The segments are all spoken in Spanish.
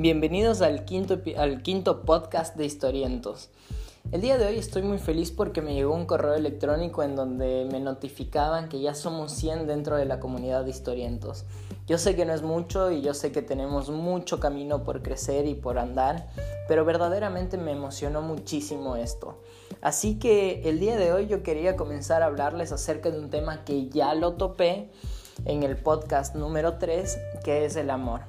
Bienvenidos al quinto, al quinto podcast de Historientos. El día de hoy estoy muy feliz porque me llegó un correo electrónico en donde me notificaban que ya somos 100 dentro de la comunidad de Historientos. Yo sé que no es mucho y yo sé que tenemos mucho camino por crecer y por andar, pero verdaderamente me emocionó muchísimo esto. Así que el día de hoy yo quería comenzar a hablarles acerca de un tema que ya lo topé en el podcast número 3, que es el amor.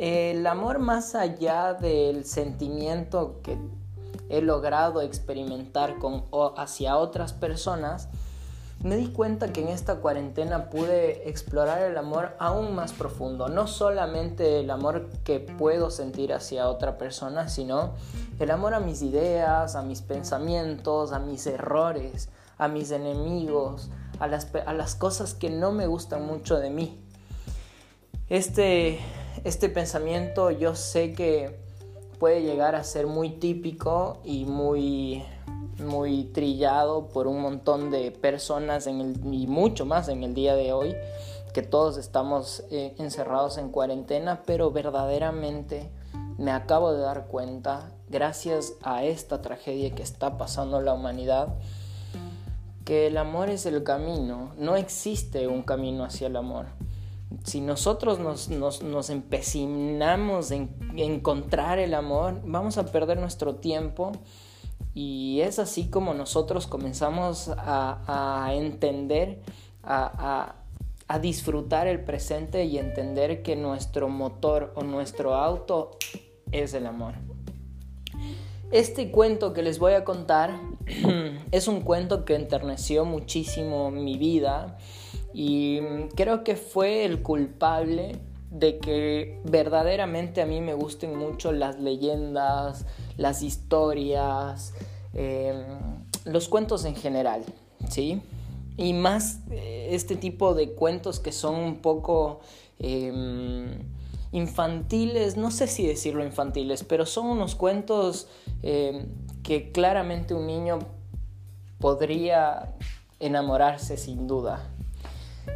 El amor más allá del sentimiento que he logrado experimentar con, hacia otras personas, me di cuenta que en esta cuarentena pude explorar el amor aún más profundo. No solamente el amor que puedo sentir hacia otra persona, sino el amor a mis ideas, a mis pensamientos, a mis errores, a mis enemigos, a las, a las cosas que no me gustan mucho de mí. Este este pensamiento yo sé que puede llegar a ser muy típico y muy, muy trillado por un montón de personas en el, y mucho más en el día de hoy, que todos estamos eh, encerrados en cuarentena, pero verdaderamente me acabo de dar cuenta, gracias a esta tragedia que está pasando la humanidad, que el amor es el camino, no existe un camino hacia el amor si nosotros nos, empecinamos en encontrar el amor, vamos a perder nuestro tiempo y es así como nosotros comenzamos a, entender, a, a, disfrutar el presente y entender que nuestro motor o nuestro auto es el amor. Este cuento que les voy a contar es un cuento que enterneció muchísimo mi vida y creo que fue el culpable de que verdaderamente a mí me gusten mucho las leyendas, las historias, em, los cuentos en general, ¿sí? Y más eh, este tipo de cuentos que son un poco em, infantiles, no sé si decirlo infantiles, pero son unos cuentos em, que claramente un niño podría enamorarse sin duda.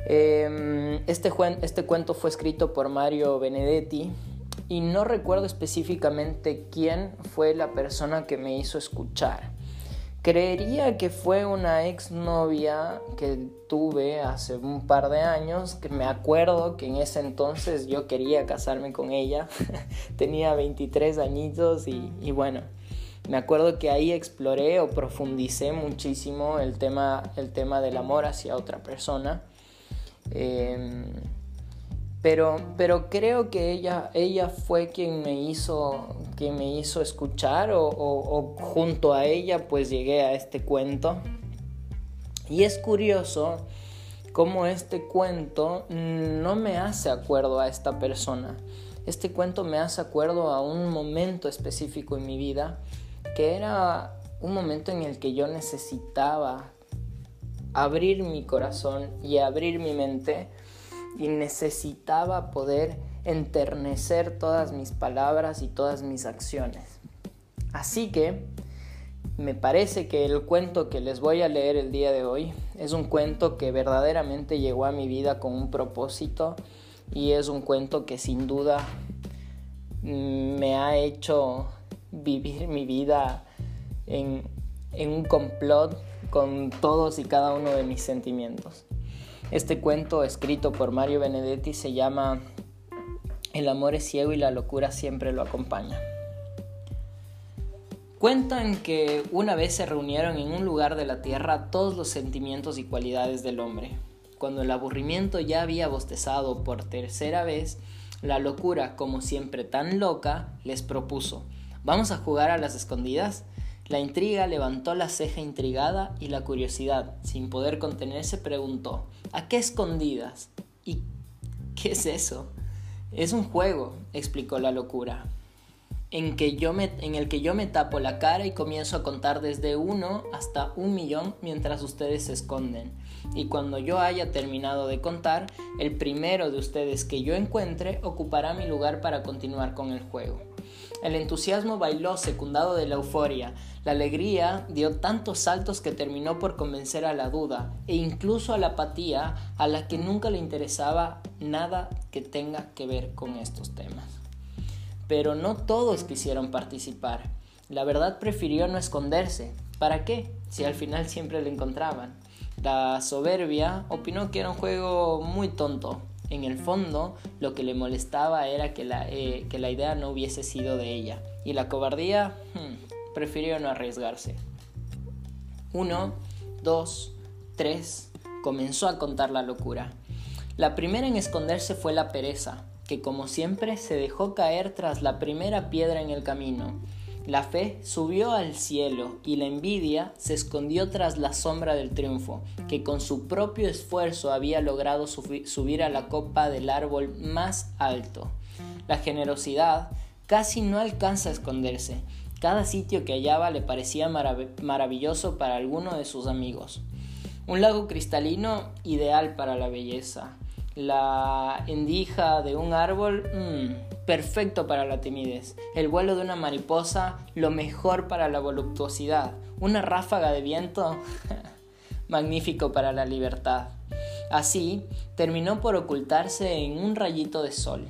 Este, este cuento fue escrito por Mario Benedetti y no recuerdo específicamente quién fue la persona que me hizo escuchar. Creería que fue una exnovia que tuve hace un par de años, que me acuerdo que en ese entonces yo quería casarme con ella, tenía 23 añitos y, y bueno, me acuerdo que ahí exploré o profundicé muchísimo el tema, el tema del amor hacia otra persona. Em, pero, pero creo que ella, ella fue quien me hizo, quien me hizo escuchar o, o junto a ella pues llegué a este cuento. Y es curioso cómo este cuento no me hace acuerdo a esta persona. Este cuento me hace acuerdo a un momento específico en mi vida que era un momento en el que yo necesitaba abrir mi corazón y abrir mi mente y necesitaba poder enternecer todas mis palabras y todas mis acciones. Así que me parece que el cuento que les voy a leer el día de hoy es un cuento que verdaderamente llegó a mi vida con un propósito y es un cuento que sin duda me ha hecho vivir mi vida en, en un complot con todos y cada uno de mis sentimientos. Este cuento escrito por Mario Benedetti se llama El amor es ciego y la locura siempre lo acompaña. Cuentan que una vez se reunieron en un lugar de la tierra todos los sentimientos y cualidades del hombre. Cuando el aburrimiento ya había bostezado por tercera vez, la locura, como siempre tan loca, les propuso, ¿vamos a jugar a las escondidas? La intriga levantó la ceja intrigada y la curiosidad, sin poder contenerse, preguntó ¿A qué escondidas? ¿Y qué es eso? Es un juego, explicó la locura, en, que yo me, en el que yo me tapo la cara y comienzo a contar desde uno hasta un millón mientras ustedes se esconden. Y cuando yo haya terminado de contar, el primero de ustedes que yo encuentre ocupará mi lugar para continuar con el juego. El entusiasmo bailó secundado de la euforia. La alegría dio tantos saltos que terminó por convencer a la duda e incluso a la apatía a la que nunca le interesaba nada que tenga que ver con estos temas. pero no todos quisieron participar. La verdad prefirió no esconderse. ¿Para qué? Si al final siempre le encontraban. La soberbia opinó que era un juego muy tonto. En el fondo, lo que le molestaba era que la, eh, que la idea no hubiese sido de ella. Y la cobardía, hmm, prefirió no arriesgarse. Uno, dos, tres, comenzó a contar la locura. La primera en esconderse fue la pereza, que como siempre se dejó caer tras la primera piedra en el camino. La fe subió al cielo y la envidia se escondió tras la sombra del triunfo, que con su propio esfuerzo había logrado subir a la copa del árbol más alto. La generosidad casi no alcanza a esconderse. Cada sitio que hallaba le parecía maravilloso para alguno de sus amigos. Un lago cristalino ideal para la belleza. La endija de un árbol, mmm, perfecto para la timidez. El vuelo de una mariposa, lo mejor para la voluptuosidad. Una ráfaga de viento, magnífico para la libertad. Así, terminó por ocultarse en un rayito de sol.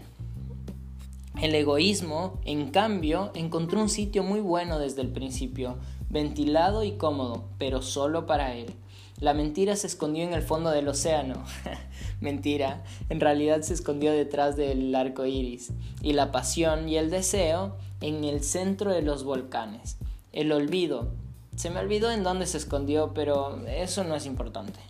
El egoísmo, en cambio, encontró un sitio muy bueno desde el principio, ventilado y cómodo, pero solo para él. La mentira se escondió en el fondo del océano. Mentira, en realidad se escondió detrás del arco iris. Y la pasión y el deseo en el centro de los volcanes. El olvido. Se me olvidó en dónde se escondió, pero eso no es importante.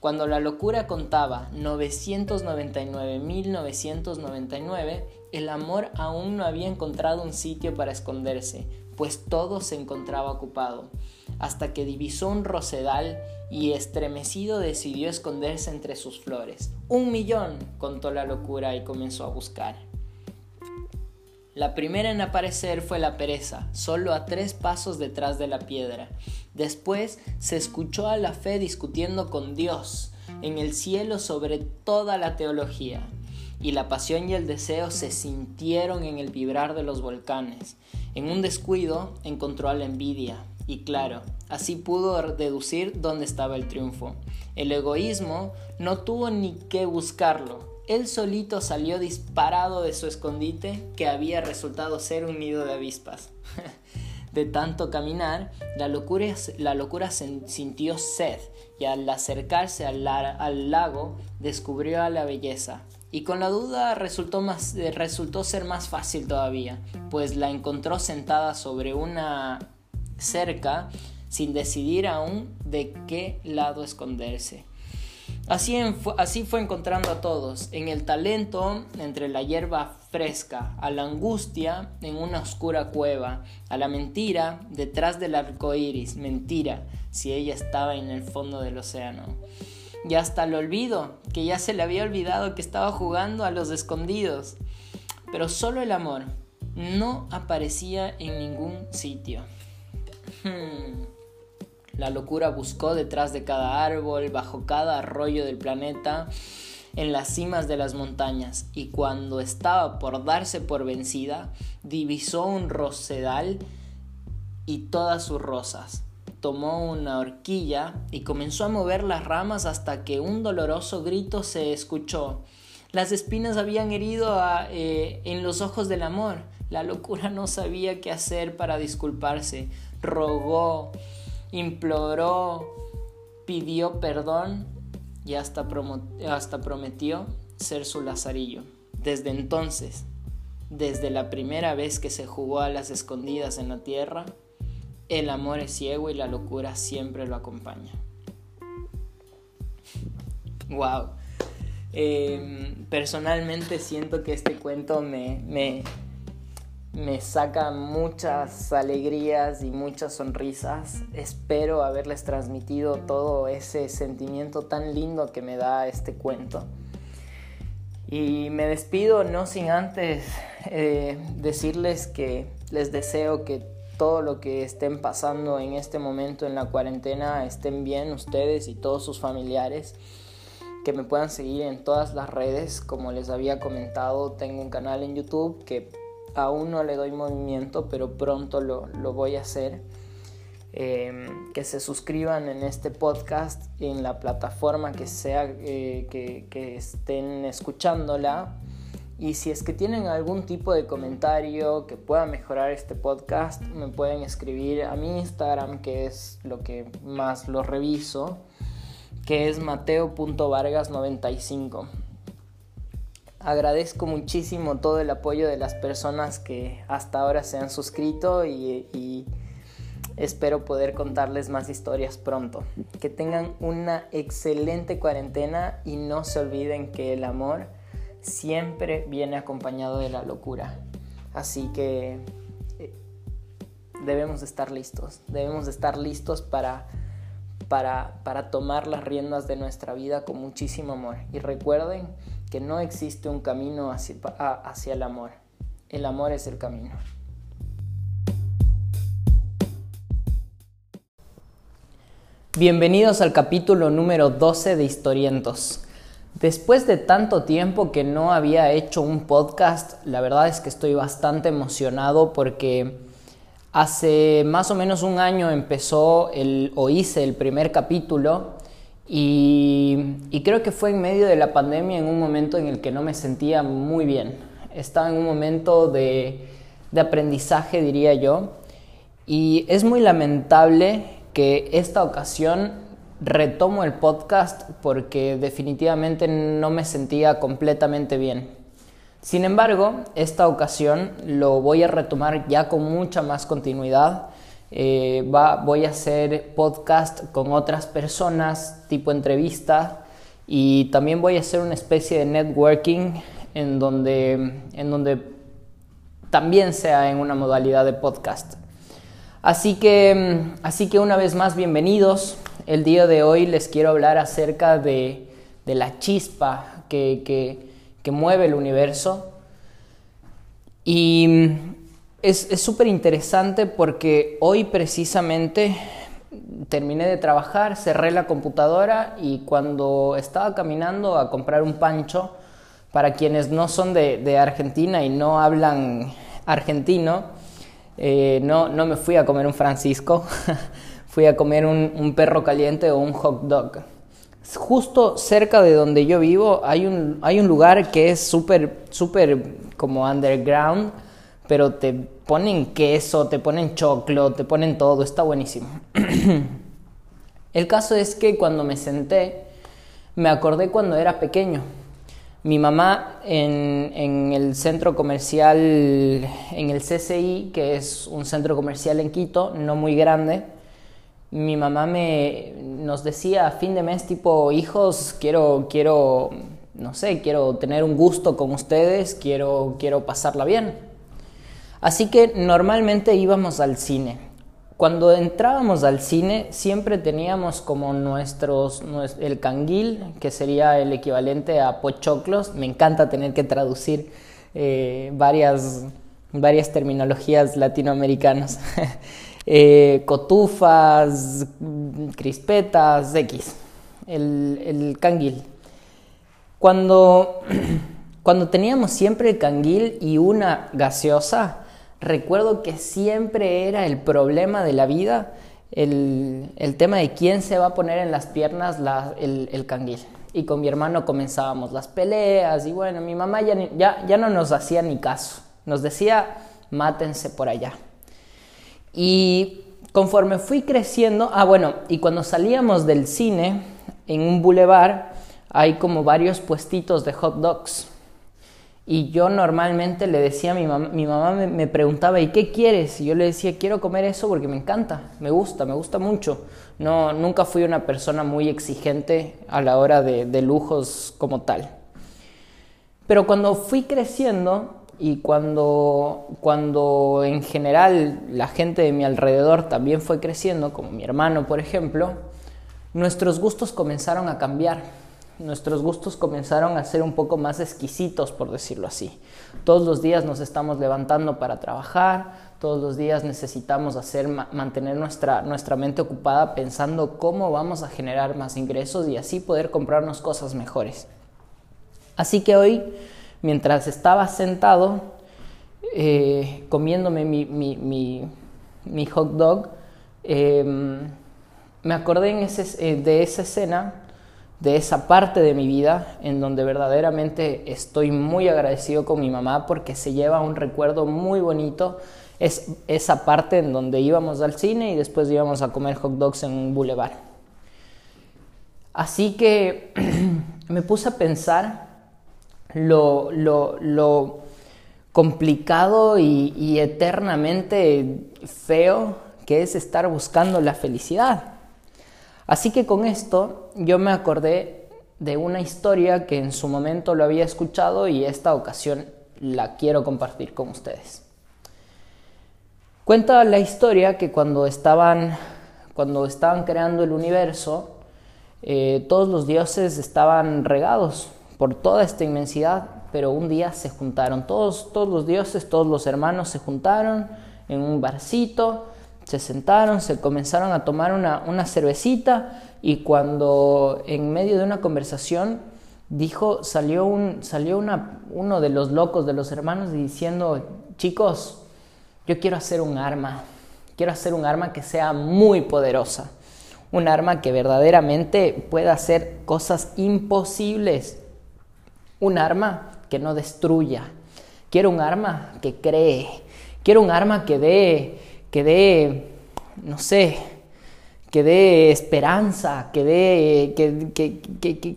Cuando la locura contaba 999.999, el amor aún no había encontrado un sitio para esconderse, pues todo se encontraba ocupado hasta que divisó un rosedal y estremecido decidió esconderse entre sus flores. Un millón, contó la locura y comenzó a buscar. La primera en aparecer fue la pereza, solo a tres pasos detrás de la piedra. Después se escuchó a la fe discutiendo con Dios en el cielo sobre toda la teología, y la pasión y el deseo se sintieron en el vibrar de los volcanes. En un descuido encontró a la envidia, y claro, así pudo deducir dónde estaba el triunfo. El egoísmo no tuvo ni que buscarlo. Él solito salió disparado de su escondite que había resultado ser un nido de avispas. de tanto caminar, la locura, la locura sintió sed y al acercarse al, al, lago descubrió a la belleza. Y con la duda resultó, más, resultó ser más fácil todavía, pues la encontró sentada sobre una cerca sin decidir aún de qué lado esconderse. Así, así, fue encontrando a todos, en el talento entre la hierba fresca, a la angustia en una oscura cueva, a la mentira detrás del arco iris, mentira si ella estaba en el fondo del océano. Y hasta el olvido, que ya se le había olvidado que estaba jugando a los escondidos. Pero solo el amor no aparecía en ningún sitio. Hmm. La locura buscó detrás de cada árbol, bajo cada arroyo del planeta, en las cimas de las montañas, y cuando estaba por darse por vencida, divisó un rosedal y todas sus rosas. Tomó una horquilla y comenzó a mover las ramas hasta que un doloroso grito se escuchó. Las espinas habían herido eh, en los ojos del amor. La locura no sabía qué hacer para disculparse rogó, imploró, pidió perdón y hasta, hasta prometió ser su lazarillo. Desde entonces, desde la primera vez que se jugó a las escondidas en la tierra, el amor es ciego y la locura siempre lo acompaña. Wow. Em, personalmente siento que este cuento me, me, me saca muchas alegrías y muchas sonrisas. Espero haberles transmitido todo ese sentimiento tan lindo que me da este cuento. Y me despido no sin antes eh, decirles que les deseo que todo lo que estén pasando en este momento en la cuarentena estén bien ustedes y todos sus familiares que me puedan seguir en todas las redes como les había comentado tengo un canal en YouTube que aún no le doy movimiento, pero pronto lo, voy a hacer. Em, que se suscriban en este podcast en la plataforma que sea eh, que, estén escuchándola Y si es que tienen algún tipo de comentario que pueda mejorar este podcast, me pueden escribir a mi Instagram, que es lo que más lo reviso, que es mateo.vargas95. Agradezco muchísimo todo el apoyo de las personas que hasta ahora se han suscrito y, y espero poder contarles más historias pronto. Que tengan una excelente cuarentena y no se olviden que el amor siempre viene acompañado de la locura. Así que eh, debemos estar listos, debemos estar listos para, para, para tomar las riendas de nuestra vida con muchísimo amor. Y recuerden que no existe un camino hacia, hacia el amor, el amor es el camino. Bienvenidos al capítulo número 12 de Historientos. Después de tanto tiempo que no había hecho un podcast, la verdad es que estoy bastante emocionado porque hace más o menos un año empezó el, o hice el primer capítulo y, creo que fue en medio de la pandemia en un momento en el que no me sentía muy bien. Estaba en un momento de, de aprendizaje, diría yo, y es muy lamentable que esta ocasión retomo el podcast porque definitivamente no me sentía completamente bien. Sin embargo, esta ocasión lo voy a retomar ya con mucha más continuidad. Eh, voy a hacer podcast con otras personas, tipo entrevista, y también voy a hacer una especie de networking en donde, en donde también sea en una modalidad de podcast. Así que, así que una vez más, bienvenidos. El día de hoy les quiero hablar acerca de, la chispa que, mueve el universo. Y es súper interesante porque hoy precisamente terminé de trabajar, cerré la computadora y cuando estaba caminando a comprar un pancho, para quienes no son de, Argentina y no hablan argentino, eh, no, no me fui a comer un Francisco, fui a comer un, perro caliente o un hot dog. Justo cerca de donde yo vivo hay un, hay un lugar que es súper, súper como underground, pero te ponen queso, te ponen choclo, te ponen todo, está buenísimo. el caso es que cuando me senté, me acordé cuando era pequeño. Mi mamá en, en, el centro comercial, en el CCI, que es un centro comercial en Quito, no muy grande, mi mamá me nos decía a fin de mes tipo hijos quiero quiero no sé quiero tener un gusto con ustedes quiero quiero pasarla bien así que normalmente íbamos al cine. Cuando entrábamos al cine siempre teníamos como nuestros el canguil que sería el equivalente a pochoclos. Me encanta tener que traducir eh, varias varias terminologías latinoamericanas Eh, cotufas, crispetas, X, el, el canguil. Cuando, cuando teníamos siempre el canguil y una gaseosa, recuerdo que siempre era el problema de la vida el, tema de quién se va a poner en las piernas el, el, canguil. Y con mi hermano comenzábamos las peleas y bueno, mi mamá ya, ya, ya no nos hacía ni caso. Nos decía, mátense por allá. Y conforme fui creciendo, ah bueno, y cuando salíamos del cine, en un bulevar hay como varios puestitos de hot dogs. Y yo normalmente le decía a mi mamá, mi mamá me, preguntaba, ¿y qué quieres? Y yo le decía, quiero comer eso porque me encanta, me gusta, me gusta mucho. No, nunca fui una persona muy exigente a la hora de, de lujos como tal. Pero cuando fui creciendo, y cuando, cuando en general la gente de mi alrededor también fue creciendo, como mi hermano por ejemplo, nuestros gustos comenzaron a cambiar. Nuestros gustos comenzaron a ser un poco más exquisitos, por decirlo así. Todos los días nos estamos levantando para trabajar, todos los días necesitamos hacer, mantener nuestra, nuestra mente ocupada pensando cómo vamos a generar más ingresos y así poder comprarnos cosas mejores. Así que hoy mientras estaba sentado eh, comiéndome mi, hot dog, em, me acordé eh, de esa escena de esa parte de mi vida en donde verdaderamente estoy muy agradecido con mi mamá porque se lleva un recuerdo muy bonito. Es esa parte en donde íbamos al cine y después íbamos a comer hot dogs en un boulevard. Así que me puse a pensar lo, lo, complicado y, y eternamente feo que es estar buscando la felicidad. Así que con esto yo me acordé de una historia que en su momento lo había escuchado y esta ocasión la quiero compartir con ustedes. Cuenta la historia que cuando estaban, cuando estaban creando el universo, eh, todos los dioses estaban regados por toda esta inmensidad, pero un día se juntaron, todos, todos los dioses, todos los hermanos se juntaron en un barcito se sentaron, se comenzaron a tomar una, cervecita y cuando en medio de una conversación dijo, salió, un, salió una, uno de los locos de los hermanos diciendo, chicos, yo quiero hacer un arma, quiero hacer un arma que sea muy poderosa, un arma que verdaderamente pueda hacer cosas imposibles, un arma que no destruya, quiero un arma que cree, quiero un arma que dé que dé, no sé, que dé esperanza, que dé, que,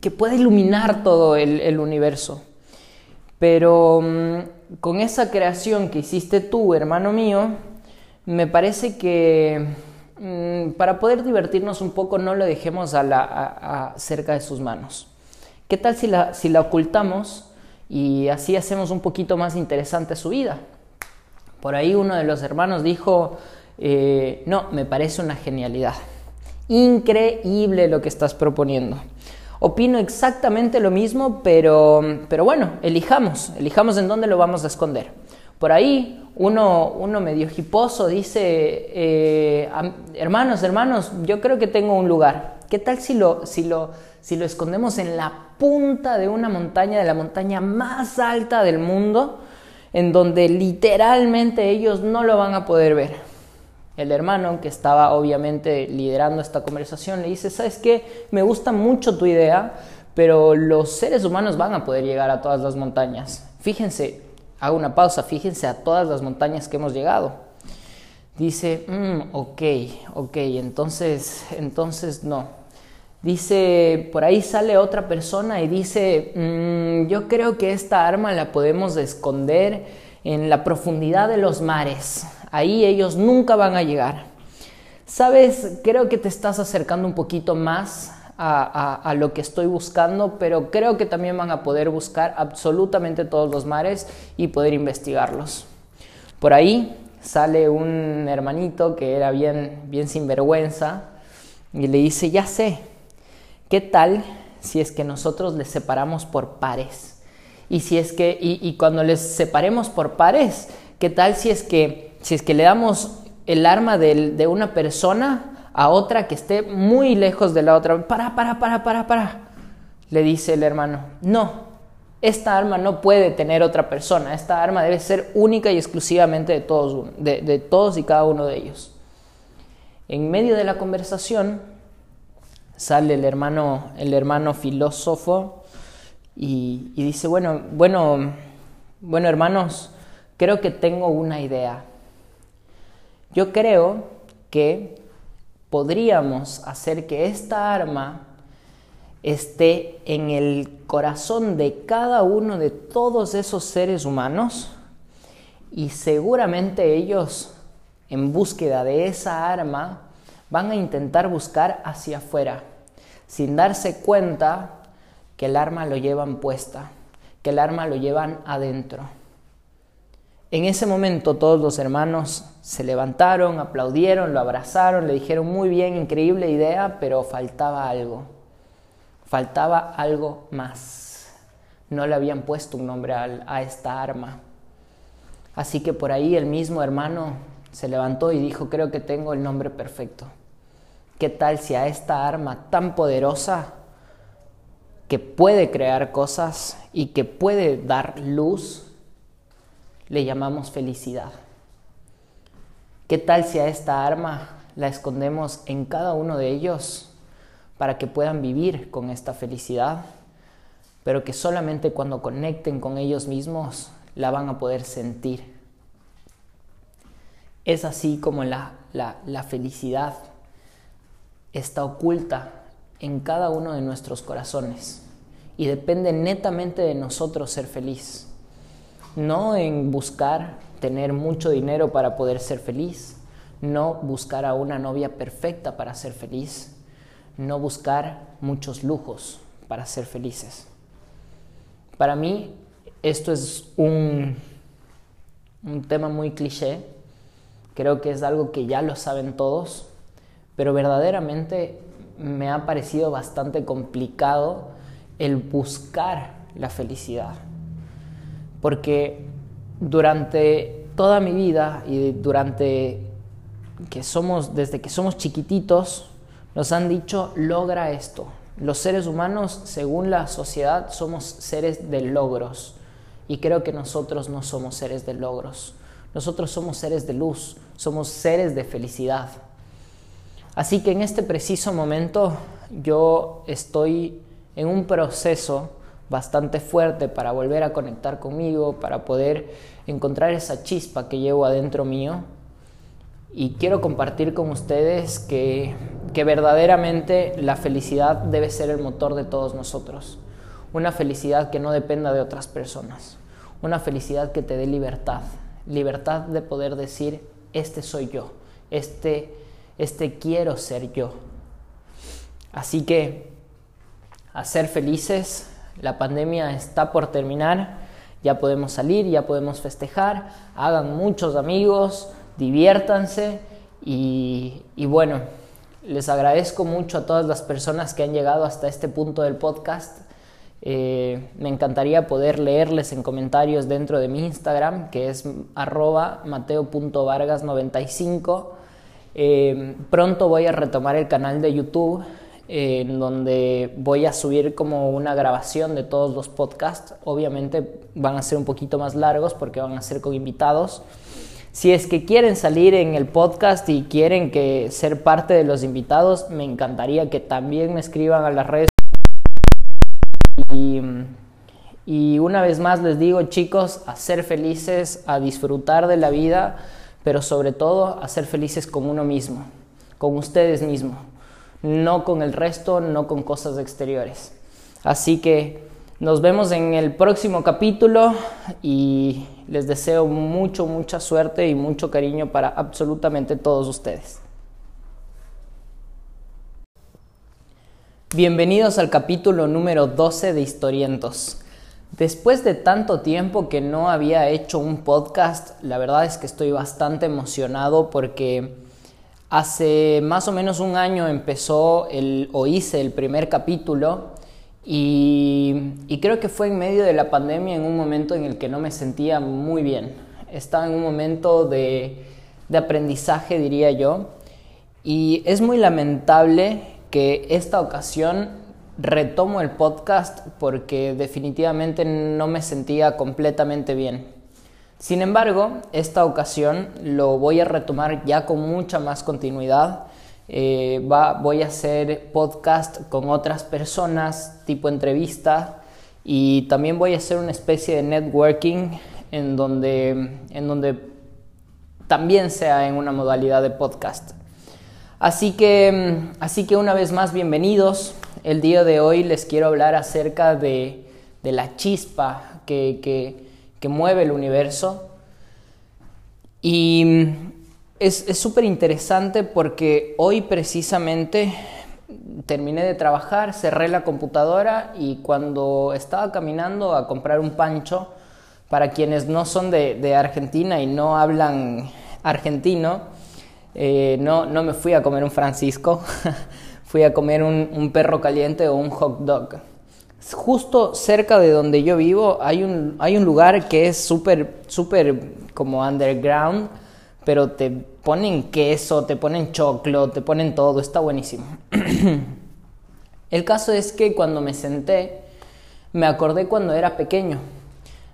que, pueda iluminar todo el, universo. Pero mm, con esa creación que hiciste tú, hermano mío, me parece que mm, para poder divertirnos un poco no lo dejemos a la, cerca de sus manos. ¿Qué tal si la, si la ocultamos y así hacemos un poquito más interesante su vida? Por ahí uno de los hermanos dijo, eh, no, me parece una genialidad. Increíble lo que estás proponiendo. Opino exactamente lo mismo, pero, pero bueno, elijamos, elijamos en dónde lo vamos a esconder. Por ahí uno, uno medio hiposo dice, eh, hermanos, hermanos, yo creo que tengo un lugar. ¿Qué tal si lo, si, lo, si lo escondemos en la punta de una montaña, de la montaña más alta del mundo? en donde literalmente ellos no lo van a poder ver. El hermano, que estaba obviamente liderando esta conversación, le dice, ¿sabes qué? Me gusta mucho tu idea, pero los seres humanos van a poder llegar a todas las montañas. Fíjense, hago una pausa, fíjense a todas las montañas que hemos llegado. Dice, mm, ok, ok, entonces, entonces no. Dice, por ahí sale otra persona y dice, mm, yo creo que esta arma la podemos esconder en la profundidad de los mares. Ahí ellos nunca van a llegar. Sabes, creo que te estás acercando un poquito más a, lo que estoy buscando, pero creo que también van a poder buscar absolutamente todos los mares y poder investigarlos. Por ahí sale un hermanito que era bien, bien sinvergüenza y le dice, ya sé, ¿Qué tal si es que nosotros les separamos por pares? Y si es que, y, cuando les separemos por pares, ¿qué tal si es que, si es que le damos el arma de, de una persona a otra que esté muy lejos de la otra? Para, para, para, para, para. Le dice el hermano, no, esta arma no puede tener otra persona, esta arma debe ser única y exclusivamente de todos, de, de todos y cada uno de ellos. En medio de la conversación, sale el hermano, el hermano filósofo y, dice, bueno, bueno, bueno hermanos, creo que tengo una idea. Yo creo que podríamos hacer que esta arma esté en el corazón de cada uno de todos esos seres humanos y seguramente ellos en búsqueda de esa arma van a intentar buscar hacia afuera, sin darse cuenta que el arma lo llevan puesta, que el arma lo llevan adentro. En ese momento todos los hermanos se levantaron, aplaudieron, lo abrazaron, le dijeron muy bien, increíble idea, pero faltaba algo. Faltaba algo más. No le habían puesto un nombre a, esta arma. Así que por ahí el mismo hermano se levantó y dijo, creo que tengo el nombre perfecto. ¿Qué tal si a esta arma tan poderosa que puede crear cosas y que puede dar luz, le llamamos felicidad? ¿Qué tal si a esta arma la escondemos en cada uno de ellos para que puedan vivir con esta felicidad, pero que solamente cuando conecten con ellos mismos la van a poder sentir. Es así como la, la, felicidad está oculta en cada uno de nuestros corazones y depende netamente de nosotros ser feliz. No en buscar tener mucho dinero para poder ser feliz, no buscar a una novia perfecta para ser feliz, no buscar muchos lujos para ser felices. Para mí esto es un, un tema muy cliché, creo que es algo que ya lo saben todos, pero verdaderamente me ha parecido bastante complicado el buscar la felicidad. Porque durante toda mi vida y durante que somos, desde que somos chiquititos, nos han dicho, logra esto. Los seres humanos, según la sociedad, somos seres de logros. Y creo que nosotros no somos seres de logros. Nosotros somos seres de luz, somos seres de felicidad. Así que en este preciso momento yo estoy en un proceso bastante fuerte para volver a conectar conmigo, para poder encontrar esa chispa que llevo adentro mío. Y quiero compartir con ustedes que, que verdaderamente la felicidad debe ser el motor de todos nosotros. Una felicidad que no dependa de otras personas. Una felicidad que te dé libertad. Libertad de poder decir, este soy yo. Este, este quiero ser yo. Así que a ser felices, la pandemia está por terminar, ya podemos salir, ya podemos festejar, hagan muchos amigos, diviértanse y, bueno, les agradezco mucho a todas las personas que han llegado hasta este punto del podcast. Eh, me encantaría poder leerles en comentarios dentro de mi Instagram, que es arroba mateo.vargas95. Eh, pronto voy a retomar el canal de YouTube en donde voy a subir como una grabación de todos los podcasts. Obviamente van a ser un poquito más largos porque van a ser con invitados. Si es que quieren salir en el podcast y quieren que ser parte de los invitados, me encantaría que también me escriban a las redes. Y, una vez más les digo, chicos, a ser felices, a disfrutar de la vida, pero sobre todo a ser felices con uno mismo, con ustedes mismos no con el resto, no con cosas exteriores. Así que nos vemos en el próximo capítulo y les deseo mucho, mucha suerte y mucho cariño para absolutamente todos ustedes. Bienvenidos al capítulo número 12 de Historientos. Después de tanto tiempo que no había hecho un podcast, la verdad es que estoy bastante emocionado porque Hace más o menos un año empezó el, o hice el primer capítulo y, creo que fue en medio de la pandemia en un momento en el que no me sentía muy bien. Estaba en un momento de, de aprendizaje, diría yo, y es muy lamentable esta ocasión retomo el podcast porque definitivamente no me sentía completamente bien. Sin embargo, esta ocasión lo voy a retomar ya con mucha más continuidad. Eh, voy a hacer podcast con otras personas, tipo entrevista, y también voy a hacer una especie de networking en donde, en donde también sea en una modalidad de podcast. Así que, así que una vez más, bienvenidos. El día de hoy les quiero hablar acerca de, la chispa que, mueve el universo. Y es súper interesante porque hoy precisamente terminé de trabajar, cerré la computadora y cuando estaba caminando a comprar un pancho, para quienes no son de, Argentina y no hablan argentino, eh, no, no me fui a comer un Francisco, fui a comer un, perro caliente o un hot dog justo cerca de donde yo vivo hay un, hay un lugar que es súper, súper como underground, pero te ponen queso, te ponen choclo, te ponen todo, está buenísimo. el caso es que cuando me senté, me acordé cuando era pequeño.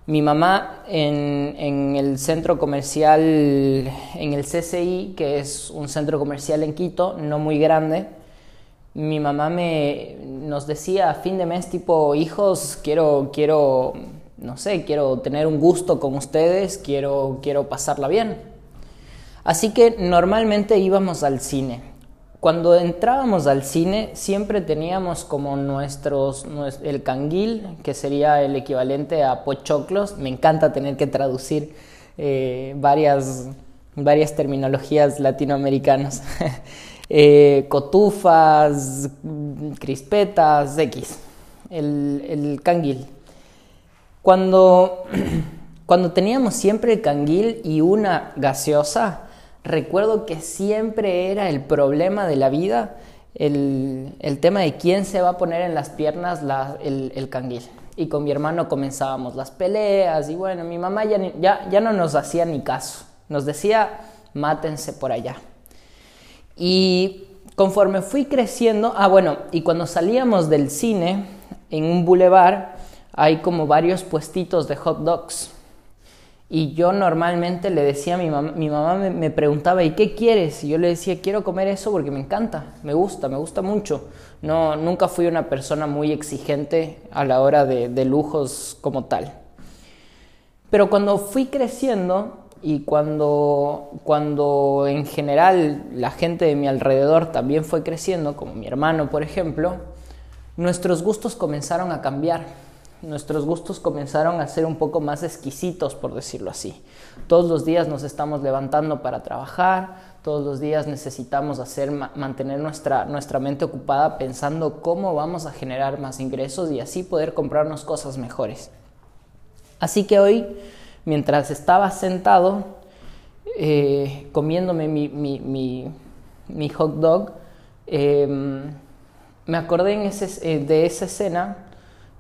Mi mamá en, en, el centro comercial, en el CCI, que es un centro comercial en Quito, no muy grande, mi mamá me nos decía a fin de mes tipo, hijos, quiero, quiero, no sé, quiero tener un gusto con ustedes, quiero, quiero pasarla bien. Así que normalmente íbamos al cine. Cuando entrábamos al cine siempre teníamos como nuestros, el canguil, que sería el equivalente a pochoclos. Me encanta tener que traducir eh, varias, varias terminologías latinoamericanas. Eh, cotufas, crispetas, X, el, el canguil. Cuando, cuando teníamos siempre el canguil y una gaseosa, recuerdo que siempre era el problema de la vida el, tema de quién se va a poner en las piernas el, el, canguil. Y con mi hermano comenzábamos las peleas y bueno, mi mamá ya, ya, ya no nos hacía ni caso. Nos decía, mátense por allá. Y conforme fui creciendo, ah bueno, y cuando salíamos del cine, en un bulevar hay como varios puestitos de hot dogs. Y yo normalmente le decía a mi mamá, mi mamá me, preguntaba, ¿y qué quieres? Y yo le decía, quiero comer eso porque me encanta, me gusta, me gusta mucho. No, nunca fui una persona muy exigente a la hora de, de lujos como tal. Pero cuando fui creciendo, y cuando, cuando en general la gente de mi alrededor también fue creciendo, como mi hermano por ejemplo, nuestros gustos comenzaron a cambiar. Nuestros gustos comenzaron a ser un poco más exquisitos, por decirlo así. Todos los días nos estamos levantando para trabajar, todos los días necesitamos hacer, mantener nuestra, nuestra mente ocupada pensando cómo vamos a generar más ingresos y así poder comprarnos cosas mejores. Así que hoy mientras estaba sentado eh, comiéndome mi, hot dog, em, me acordé eh, de esa escena,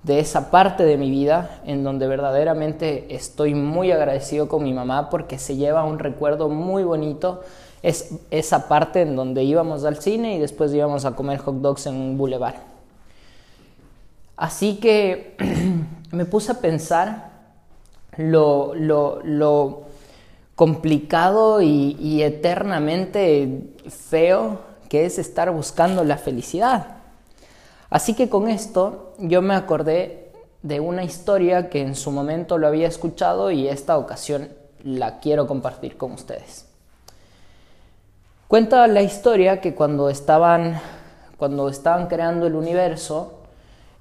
de esa parte de mi vida en donde verdaderamente estoy muy agradecido con mi mamá porque se lleva un recuerdo muy bonito. Es esa parte en donde íbamos al cine y después íbamos a comer hot dogs en un boulevard. Así que me puse a pensar lo, lo, complicado y, eternamente feo que es estar buscando la felicidad. Así que con esto yo me acordé de una historia que en su momento lo había escuchado y esta ocasión la quiero compartir con ustedes. Cuenta la historia que cuando estaban, cuando estaban creando el universo,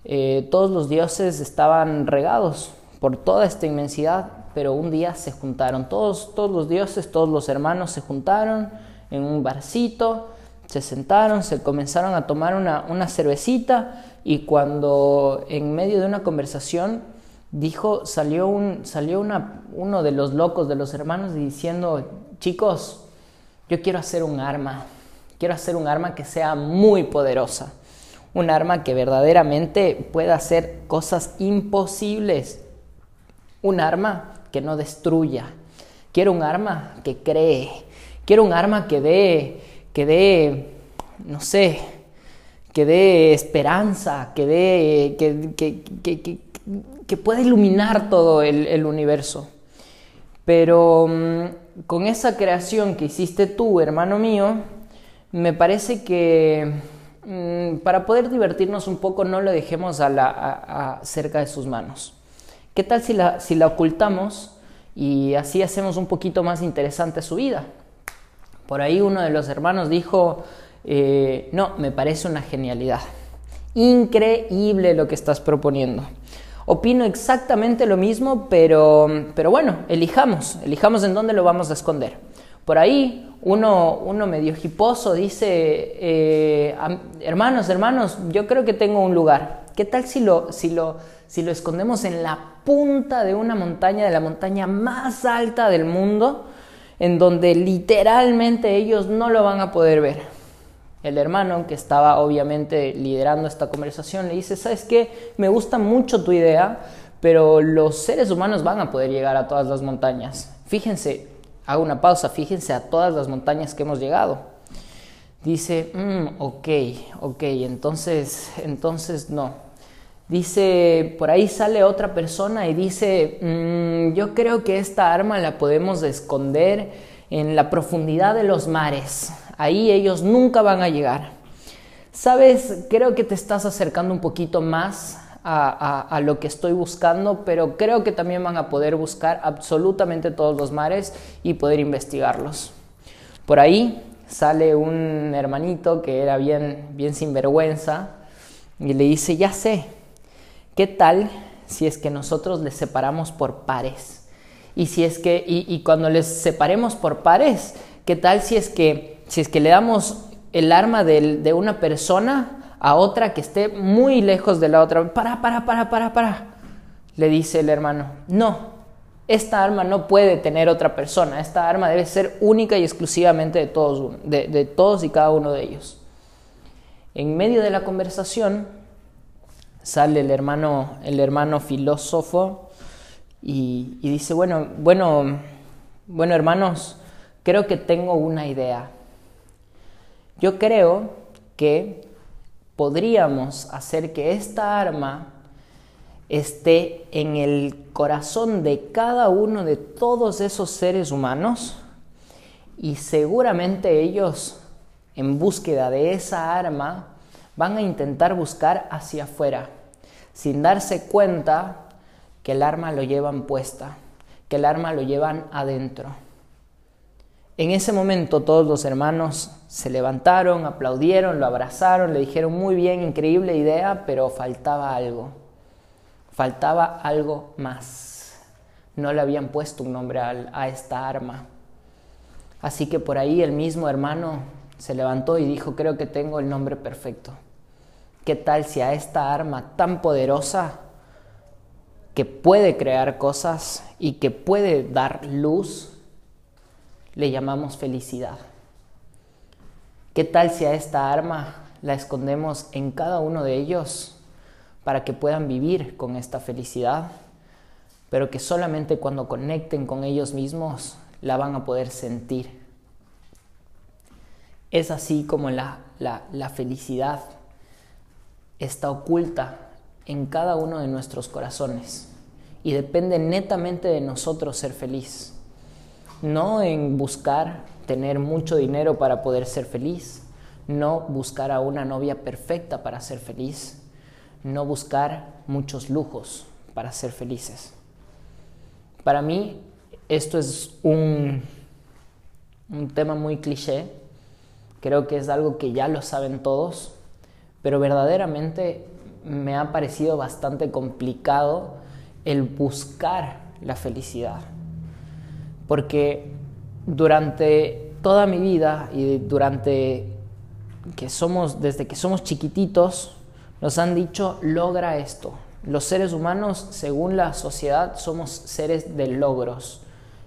eh, todos los dioses estaban regados por toda esta inmensidad, pero un día se juntaron todos, todos los dioses, todos los hermanos se juntaron en un barcito, se sentaron, se comenzaron a tomar una, una cervecita y cuando en medio de una conversación dijo, salió, un, salió una, uno de los locos de los hermanos diciendo, chicos, yo quiero hacer un arma, quiero hacer un arma que sea muy poderosa, un arma que verdaderamente pueda hacer cosas imposibles un arma que no destruya. Quiero un arma que cree. Quiero un arma que dé, que dé, no sé, que dé esperanza, que dé, que, que, pueda iluminar todo el, universo. Pero mm, con esa creación que hiciste tú, hermano mío, me parece que mm, para poder divertirnos un poco no lo dejemos a la, cerca de sus manos. ¿Qué tal si la, si la ocultamos y así hacemos un poquito más interesante su vida? Por ahí uno de los hermanos dijo, eh, no, me parece una genialidad. Increíble lo que estás proponiendo. Opino exactamente lo mismo, pero, pero bueno, elijamos, elijamos en dónde lo vamos a esconder. Por ahí uno, uno medio hiposo dice, eh, hermanos, hermanos, yo creo que tengo un lugar. ¿Qué tal si lo, si lo, si lo escondemos en la punta de una montaña, de la montaña más alta del mundo, en donde literalmente ellos no lo van a poder ver. El hermano, que estaba obviamente liderando esta conversación, le dice, ¿sabes qué? Me gusta mucho tu idea, pero los seres humanos van a poder llegar a todas las montañas. Fíjense, hago una pausa, fíjense a todas las montañas que hemos llegado. Dice, mm, ok, ok, entonces, entonces no. Dice, por ahí sale otra persona y dice, mm, yo creo que esta arma la podemos esconder en la profundidad de los mares. Ahí ellos nunca van a llegar. Sabes, creo que te estás acercando un poquito más a, lo que estoy buscando, pero creo que también van a poder buscar absolutamente todos los mares y poder investigarlos. Por ahí sale un hermanito que era bien, bien sinvergüenza y le dice, ya sé, ¿qué tal si es que nosotros les separamos por pares? Y si es que, y, cuando les separemos por pares, ¿qué tal si es que, si es que le damos el arma de, de una persona a otra que esté muy lejos de la otra. Para, para, para, para, para. Le dice el hermano, no, esta arma no puede tener otra persona, esta arma debe ser única y exclusivamente de todos, de, todos y cada uno de ellos. En medio de la conversación sale el hermano, el hermano filósofo y, dice, bueno, bueno, bueno hermanos, creo que tengo una idea. Yo creo que podríamos hacer que esta arma esté en el corazón de cada uno de todos esos seres humanos y seguramente ellos en búsqueda de esa arma van a intentar buscar hacia afuera sin darse cuenta que el arma lo llevan puesta, que el arma lo llevan adentro. En ese momento todos los hermanos se levantaron, aplaudieron, lo abrazaron, le dijeron muy bien, increíble idea, pero faltaba algo. Faltaba algo más. No le habían puesto un nombre a, esta arma. Así que por ahí el mismo hermano se levantó y dijo, creo que tengo el nombre perfecto. ¿Qué tal si a esta arma tan poderosa que puede crear cosas y que puede dar luz, le llamamos felicidad. ¿Qué tal si a esta arma la escondemos en cada uno de ellos para que puedan vivir con esta felicidad, pero que solamente cuando conecten con ellos mismos la van a poder sentir? Es así como la, la felicidad está oculta en cada uno de nuestros corazones. Y depende netamente de nosotros ser feliz. No en buscar tener mucho dinero para poder ser feliz, no buscar a una novia perfecta para ser feliz, no buscar muchos lujos para ser felices. Para mí esto es un, un tema muy cliché, creo que es algo que ya lo saben todos, pero verdaderamente me ha parecido bastante complicado el buscar la felicidad porque durante toda mi vida y durante que somos, desde que somos chiquititos, nos han dicho, logra esto. Los seres humanos, según la sociedad, somos seres de logros.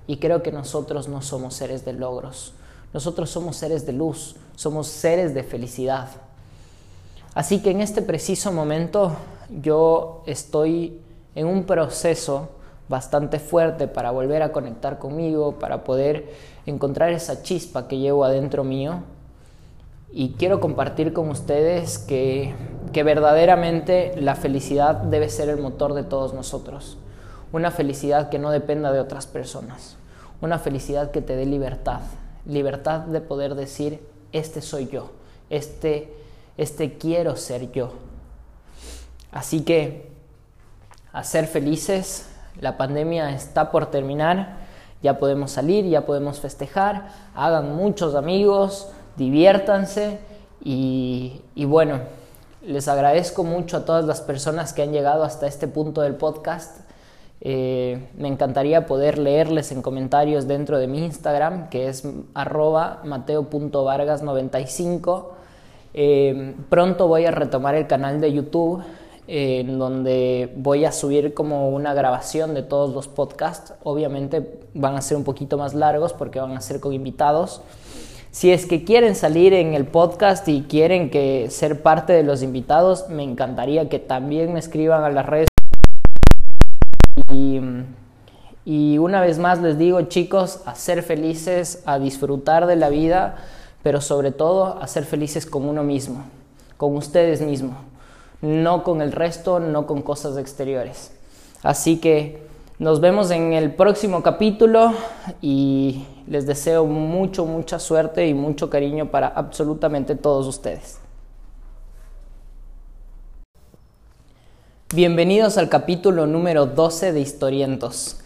Y creo que nosotros no somos seres de logros. Nosotros somos seres de luz, somos seres de felicidad. Así que en este preciso momento yo estoy en un proceso bastante fuerte para volver a conectar conmigo, para poder encontrar esa chispa que llevo adentro mío. Y quiero compartir con ustedes que, que verdaderamente la felicidad debe ser el motor de todos nosotros. Una felicidad que no dependa de otras personas. Una felicidad que te dé libertad. Libertad de poder decir, este soy yo. Este, este quiero ser yo. Así que a ser felices, la pandemia está por terminar, ya podemos salir, ya podemos festejar, hagan muchos amigos, diviértanse y, bueno, les agradezco mucho a todas las personas que han llegado hasta este punto del podcast. Eh, me encantaría poder leerles en comentarios dentro de mi Instagram, que es arroba mateo.vargas95. Eh, pronto voy a retomar el canal de YouTube en donde voy a subir como una grabación de todos los podcasts. Obviamente van a ser un poquito más largos porque van a ser con invitados. Si es que quieren salir en el podcast y quieren que ser parte de los invitados, me encantaría que también me escriban a las redes. Y, una vez más les digo, chicos, a ser felices, a disfrutar de la vida, pero sobre todo a ser felices con uno mismo, con ustedes mismos no con el resto, no con cosas exteriores. Así que nos vemos en el próximo capítulo y les deseo mucho, mucha suerte y mucho cariño para absolutamente todos ustedes. Bienvenidos al capítulo número 12 de Historientos.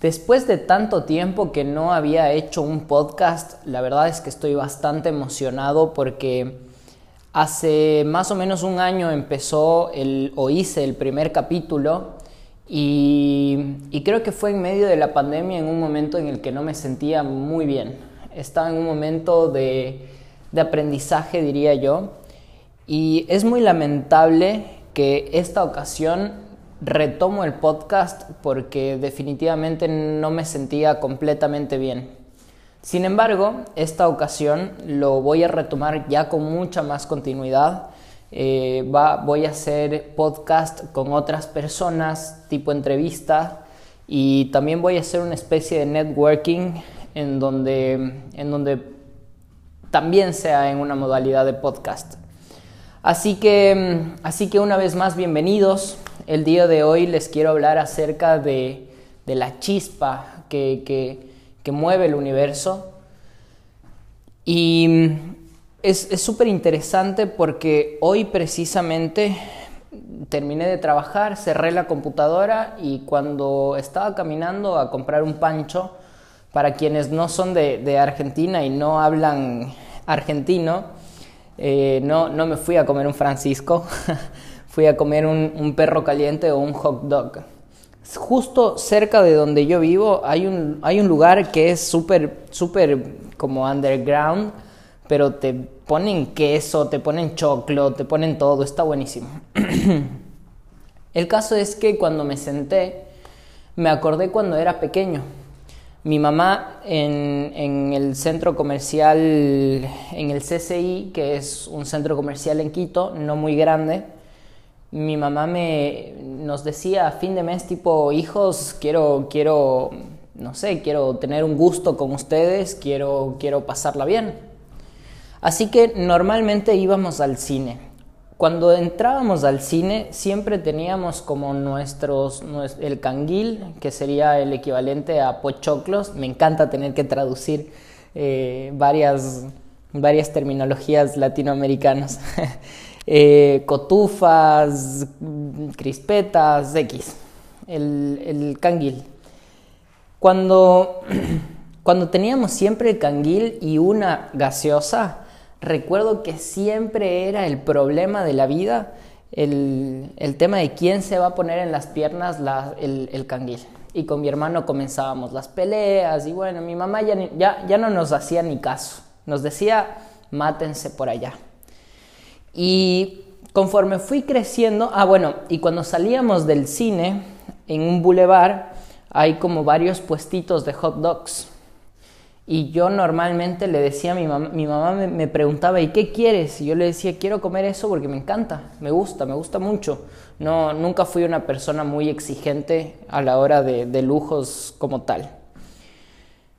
Después de tanto tiempo que no había hecho un podcast, la verdad es que estoy bastante emocionado porque hace más o menos un año empezó el, o hice el primer capítulo y, y creo que fue en medio de la pandemia en un momento en el que no me sentía muy bien. Estaba en un momento de, de aprendizaje, diría yo, y es muy lamentable que esta ocasión retomo el podcast porque definitivamente no me sentía completamente bien. Sin embargo, esta ocasión lo voy a retomar ya con mucha más continuidad. Eh, va, voy a hacer podcast con otras personas, tipo entrevista, y también voy a hacer una especie de networking en donde, en donde también sea en una modalidad de podcast. Así que, así que una vez más, bienvenidos. El día de hoy les quiero hablar acerca de, la chispa que, mueve el universo. Y es súper interesante porque hoy precisamente terminé de trabajar, cerré la computadora y cuando estaba caminando a comprar un pancho, para quienes no son de Argentina y no hablan argentino, eh, no, no me fui a comer un Francisco, fui a comer un, perro caliente o un hot dog. Justo cerca de donde yo vivo hay un, hay un lugar que es súper, súper como underground, pero te ponen queso, te ponen choclo, te ponen todo, está buenísimo. El caso es que cuando me senté, me acordé cuando era pequeño mi mamá en, el centro comercial, en el CCI, que es un centro comercial en Quito, no muy grande, mi mamá me, nos decía a fin de mes tipo, hijos, quiero, quiero, no sé, quiero tener un gusto con ustedes, quiero, quiero pasarla bien. Así que normalmente íbamos al cine. Cuando entrábamos al cine siempre teníamos como nuestros, el canguil, que sería el equivalente a pochoclos. Me encanta tener que traducir eh, varias, varias terminologías latinoamericanas. Eh, cotufas, crispetas, X. El, el canguil. Cuando, cuando teníamos siempre el canguil y una gaseosa, recuerdo que siempre era el problema de la vida el, tema de quién se va a poner en las piernas el, el, canguil. Y con mi hermano comenzábamos las peleas y bueno, mi mamá ya, ya, ya no nos hacía ni caso. Nos decía, mátense por allá. Y conforme fui creciendo, ah bueno, y cuando salíamos del cine, en un bulevar, hay como varios puestitos de hot dogs. Y yo normalmente le decía a mi mamá, mi mamá me, preguntaba, ¿y qué quieres? Y yo le decía, quiero comer eso porque me encanta, me gusta, me gusta mucho. No, nunca fui una persona muy exigente a la hora de, de lujos como tal.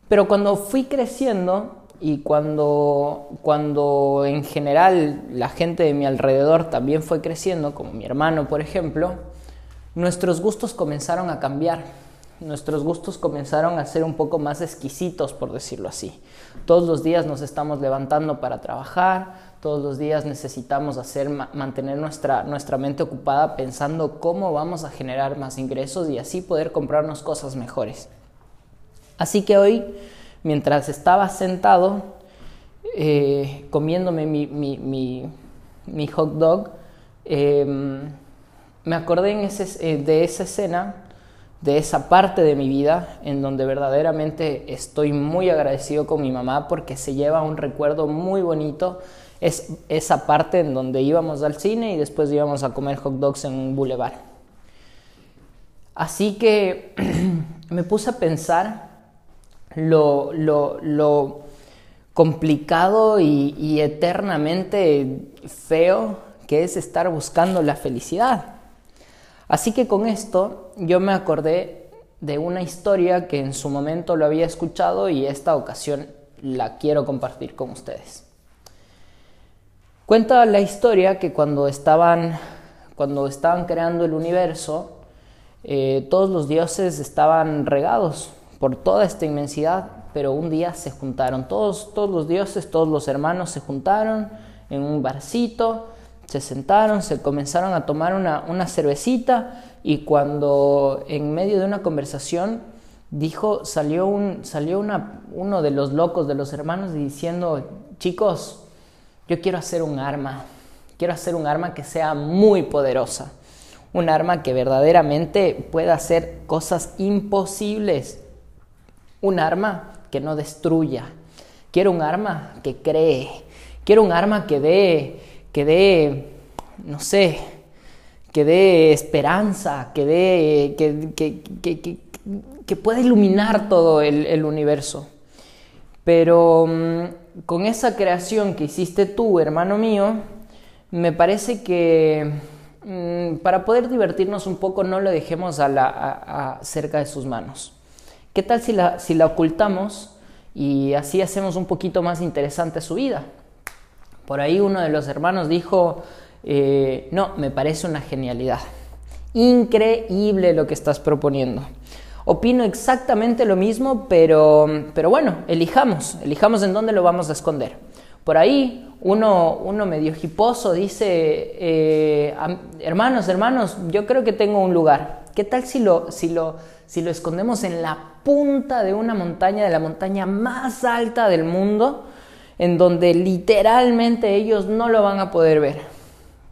Pero cuando fui creciendo y cuando, cuando en general la gente de mi alrededor también fue creciendo, como mi hermano por ejemplo, nuestros gustos comenzaron a cambiar nuestros gustos comenzaron a ser un poco más exquisitos, por decirlo así. Todos los días nos estamos levantando para trabajar, todos los días necesitamos hacer, mantener nuestra, nuestra mente ocupada pensando cómo vamos a generar más ingresos y así poder comprarnos cosas mejores. Así que hoy, mientras estaba sentado eh, comiéndome mi, hot dog, em, me acordé eh, de esa escena de esa parte de mi vida en donde verdaderamente estoy muy agradecido con mi mamá porque se lleva un recuerdo muy bonito. Es esa parte en donde íbamos al cine y después íbamos a comer hot dogs en un boulevard. Así que me puse a pensar lo, lo, complicado y eternamente feo que es estar buscando la felicidad. Así que con esto yo me acordé de una historia que en su momento lo había escuchado y esta ocasión la quiero compartir con ustedes. Cuenta la historia que cuando estaban, cuando estaban creando el universo, eh, todos los dioses estaban regados por toda esta inmensidad, pero un día se juntaron, todos, todos los dioses, todos los hermanos se juntaron en un barcito Se sentaron, se comenzaron a tomar una, una cervecita y cuando en medio de una conversación dijo, salió, un, salió una, uno de los locos de los hermanos diciendo, chicos, yo quiero hacer un arma, quiero hacer un arma que sea muy poderosa, un arma que verdaderamente pueda hacer cosas imposibles, un arma que no destruya, quiero un arma que cree, quiero un arma que dé, que dé, no sé, que dé esperanza, que dé, que, que, que, pueda iluminar todo el, universo. Pero mm, con esa creación que hiciste tú, hermano mío, me parece que mm, para poder divertirnos un poco no lo dejemos a la, cerca de sus manos. ¿Qué tal si la, si la ocultamos y así hacemos un poquito más interesante su vida? Por ahí uno de los hermanos dijo, eh, no, me parece una genialidad. Increíble lo que estás proponiendo. Opino exactamente lo mismo, pero, pero bueno, elijamos, elijamos en dónde lo vamos a esconder. Por ahí uno, uno medio hiposo dice, eh, hermanos, hermanos, yo creo que tengo un lugar. ¿Qué tal si lo, si, lo, si lo escondemos en la punta de una montaña, de la montaña más alta del mundo, en donde literalmente ellos no lo van a poder ver?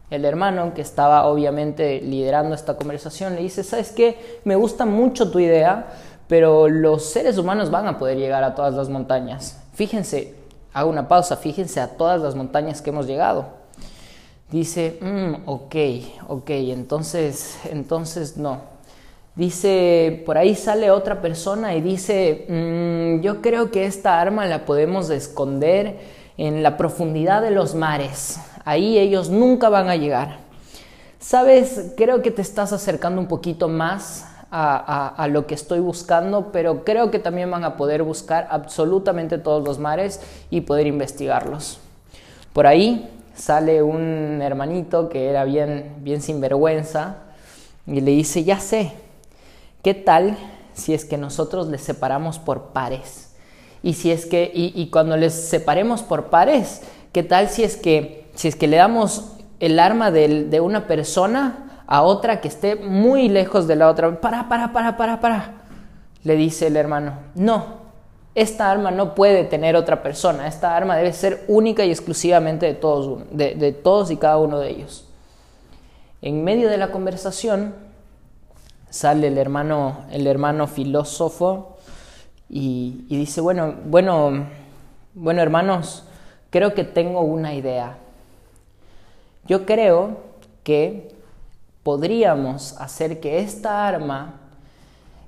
El hermano, que estaba obviamente liderando esta conversación, le dice, ¿sabes qué? Me gusta mucho tu idea, pero los seres humanos van a poder llegar a todas las montañas. Fíjense, hago una pausa, fíjense a todas las montañas que hemos llegado. Dice, mm, ok, ok, entonces, entonces no. Dice, por ahí sale otra persona y dice, mm, yo creo que esta arma la podemos esconder en la profundidad de los mares. Ahí ellos nunca van a llegar. Sabes, creo que te estás acercando un poquito más a, lo que estoy buscando, pero creo que también van a poder buscar absolutamente todos los mares y poder investigarlos. Por ahí sale un hermanito que era bien, bien sinvergüenza y le dice, ya sé, ¿qué tal si es que nosotros les separamos por pares? Y si es que, y cuando les separemos por pares, ¿qué tal si es que si es que le damos el arma de, una persona a otra que esté muy lejos de la otra, para, para, para, para, para, le dice el hermano, no, esta arma no puede tener otra persona, esta arma debe ser única y exclusivamente de todos, de, todos y cada uno de ellos. En medio de la conversación sale el hermano, el hermano filósofo y, dice, bueno, bueno, bueno hermanos, creo que tengo una idea. Yo creo que podríamos hacer que esta arma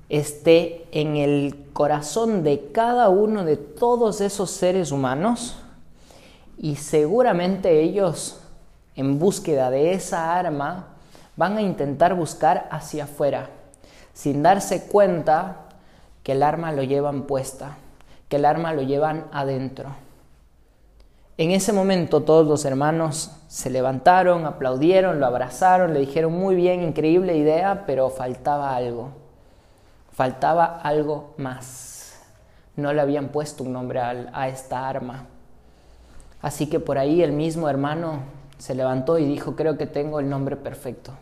esté en el corazón de cada uno de todos esos seres humanos y seguramente ellos en búsqueda de esa arma van a intentar buscar hacia afuera sin darse cuenta que el arma lo llevan puesta, que el arma lo llevan adentro. En ese momento todos los hermanos se levantaron, aplaudieron, lo abrazaron, le dijeron muy bien, increíble idea, pero faltaba algo. Faltaba algo más. No le habían puesto un nombre a, esta arma. Así que por ahí el mismo hermano se levantó y dijo, creo que tengo el nombre perfecto.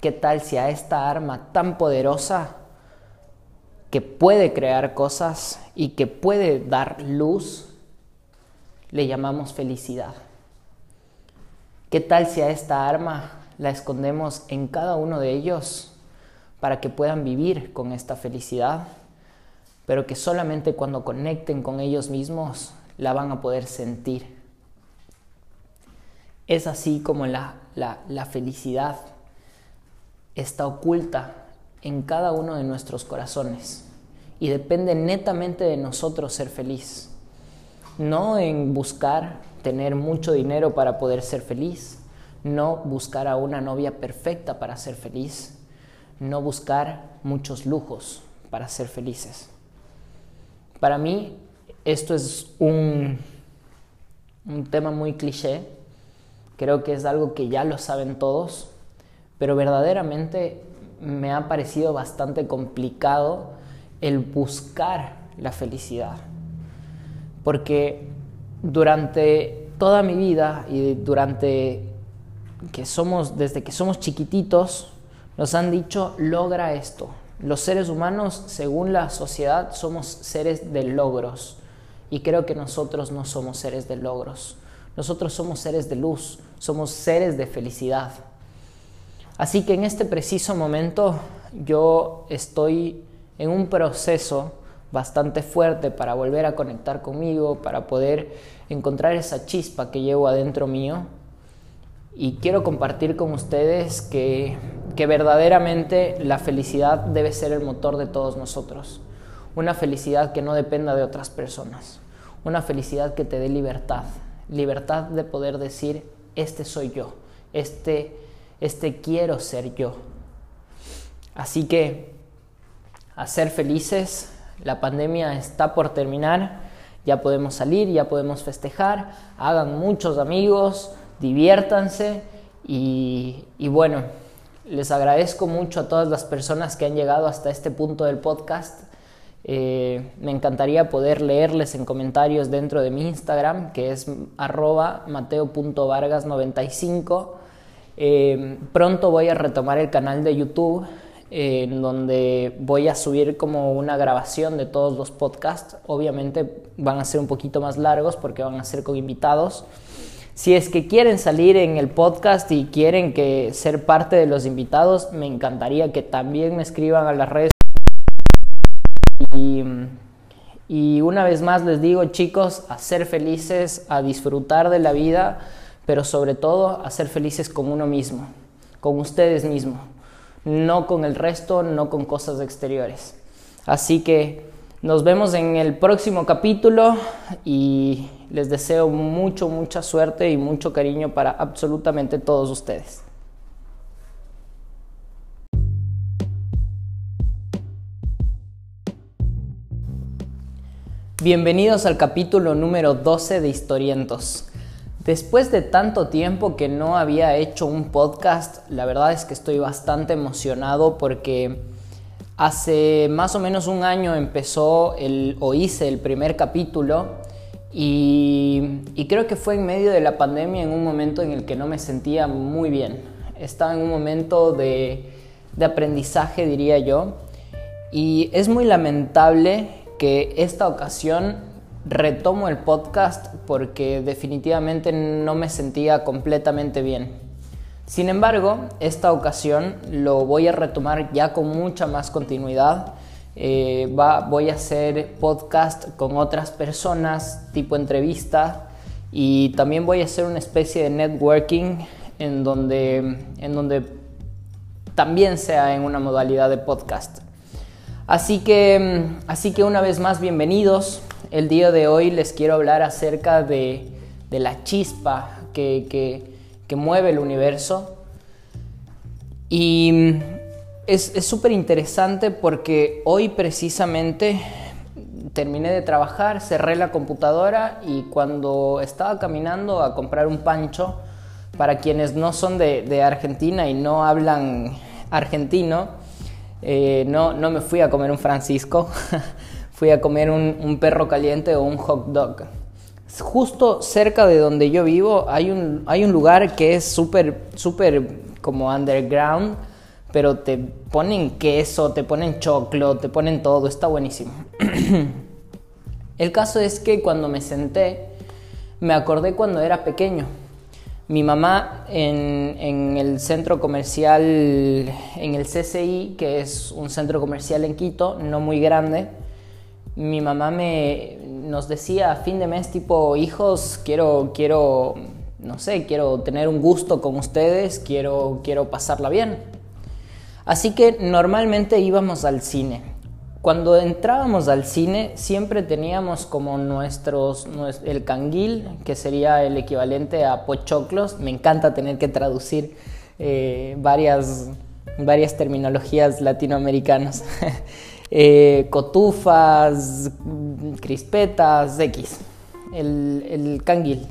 ¿Qué tal si a esta arma tan poderosa que puede crear cosas y que puede dar luz, le llamamos felicidad. ¿Qué tal si a esta arma la escondemos en cada uno de ellos para que puedan vivir con esta felicidad, pero que solamente cuando conecten con ellos mismos la van a poder sentir? Es así como la, la felicidad está oculta en cada uno de nuestros corazones y depende netamente de nosotros ser feliz. No en buscar tener mucho dinero para poder ser feliz, no buscar a una novia perfecta para ser feliz, no buscar muchos lujos para ser felices. Para mí esto es un, un tema muy cliché, creo que es algo que ya lo saben todos, pero verdaderamente me ha parecido bastante complicado el buscar la felicidad porque durante toda mi vida y durante que somos, desde que somos chiquititos, nos han dicho, logra esto. Los seres humanos, según la sociedad, somos seres de logros. Y creo que nosotros no somos seres de logros. Nosotros somos seres de luz, somos seres de felicidad. Así que en este preciso momento yo estoy en un proceso bastante fuerte para volver a conectar conmigo, para poder encontrar esa chispa que llevo adentro mío. Y quiero compartir con ustedes que, que verdaderamente la felicidad debe ser el motor de todos nosotros. Una felicidad que no dependa de otras personas. Una felicidad que te dé libertad. Libertad de poder decir, este soy yo. Este, este quiero ser yo. Así que a ser felices, la pandemia está por terminar, ya podemos salir, ya podemos festejar, hagan muchos amigos, diviértanse y, bueno, les agradezco mucho a todas las personas que han llegado hasta este punto del podcast. Eh, me encantaría poder leerles en comentarios dentro de mi Instagram, que es arroba mateo.vargas95. Eh, pronto voy a retomar el canal de YouTube en donde voy a subir como una grabación de todos los podcasts. Obviamente van a ser un poquito más largos porque van a ser con invitados. Si es que quieren salir en el podcast y quieren que ser parte de los invitados, me encantaría que también me escriban a las redes. Y, y una vez más les digo, chicos, a ser felices, a disfrutar de la vida, pero sobre todo a ser felices con uno mismo, con ustedes mismos no con el resto, no con cosas exteriores. Así que nos vemos en el próximo capítulo y les deseo mucho, mucha suerte y mucho cariño para absolutamente todos ustedes. Bienvenidos al capítulo número 12 de Historientos. Después de tanto tiempo que no había hecho un podcast, la verdad es que estoy bastante emocionado porque hace más o menos un año empezó el, o hice el primer capítulo y, creo que fue en medio de la pandemia en un momento en el que no me sentía muy bien. Estaba en un momento de, de aprendizaje, diría yo, y es muy lamentable que esta ocasión retomo el podcast porque definitivamente no me sentía completamente bien. Sin embargo, esta ocasión lo voy a retomar ya con mucha más continuidad. Eh, voy a hacer podcast con otras personas, tipo entrevista, y también voy a hacer una especie de networking en donde, en donde también sea en una modalidad de podcast. Así que, así que una vez más, bienvenidos. El día de hoy les quiero hablar acerca de, la chispa que, mueve el universo. Y es súper interesante porque hoy precisamente terminé de trabajar, cerré la computadora y cuando estaba caminando a comprar un pancho, para quienes no son de, Argentina y no hablan argentino, eh, no, no me fui a comer un Francisco, fui a comer un, perro caliente o un hot dog. Justo cerca de donde yo vivo hay un, hay un lugar que es súper, súper como underground, pero te ponen queso, te ponen choclo, te ponen todo, está buenísimo. el caso es que cuando me senté, me acordé cuando era pequeño. Mi mamá en, en, el centro comercial, en el CCI, que es un centro comercial en Quito, no muy grande, mi mamá me nos decía a fin de mes tipo, hijos, quiero, quiero, no sé, quiero tener un gusto con ustedes, quiero, quiero pasarla bien. Así que normalmente íbamos al cine. Cuando entrábamos al cine siempre teníamos como nuestros, el canguil, que sería el equivalente a pochoclos. Me encanta tener que traducir eh, varias, varias terminologías latinoamericanas. Eh, cotufas, crispetas, X, el, canguil.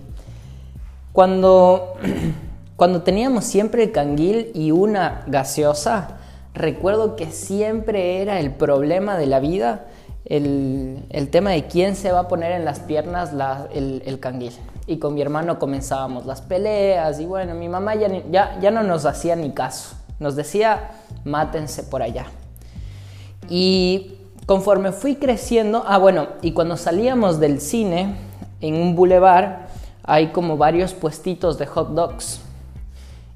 Cuando, cuando teníamos siempre el canguil y una gaseosa, recuerdo que siempre era el problema de la vida el, tema de quién se va a poner en las piernas el, el, canguil. Y con mi hermano comenzábamos las peleas y bueno, mi mamá ya, ya, ya no nos hacía ni caso. Nos decía, mátense por allá. Y conforme fui creciendo, ah bueno, y cuando salíamos del cine, en un bulevar, hay como varios puestitos de hot dogs.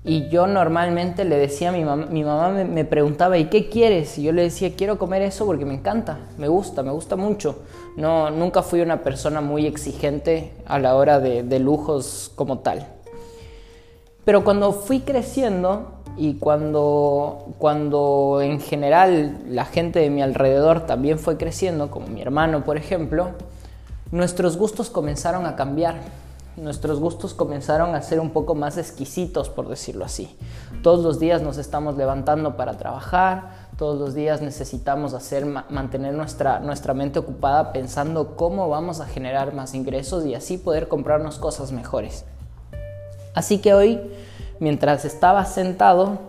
Y yo normalmente le decía a mi mamá, mi mamá me, preguntaba, ¿y qué quieres? Y yo le decía, quiero comer eso porque me encanta, me gusta, me gusta mucho. No, nunca fui una persona muy exigente a la hora de, de lujos como tal. Pero cuando fui creciendo y cuando, cuando en general la gente de mi alrededor también fue creciendo, como mi hermano por ejemplo, nuestros gustos comenzaron a cambiar nuestros gustos comenzaron a ser un poco más exquisitos, por decirlo así. Todos los días nos estamos levantando para trabajar, todos los días necesitamos hacer, mantener nuestra, nuestra mente ocupada pensando cómo vamos a generar más ingresos y así poder comprarnos cosas mejores. Así que hoy, mientras estaba sentado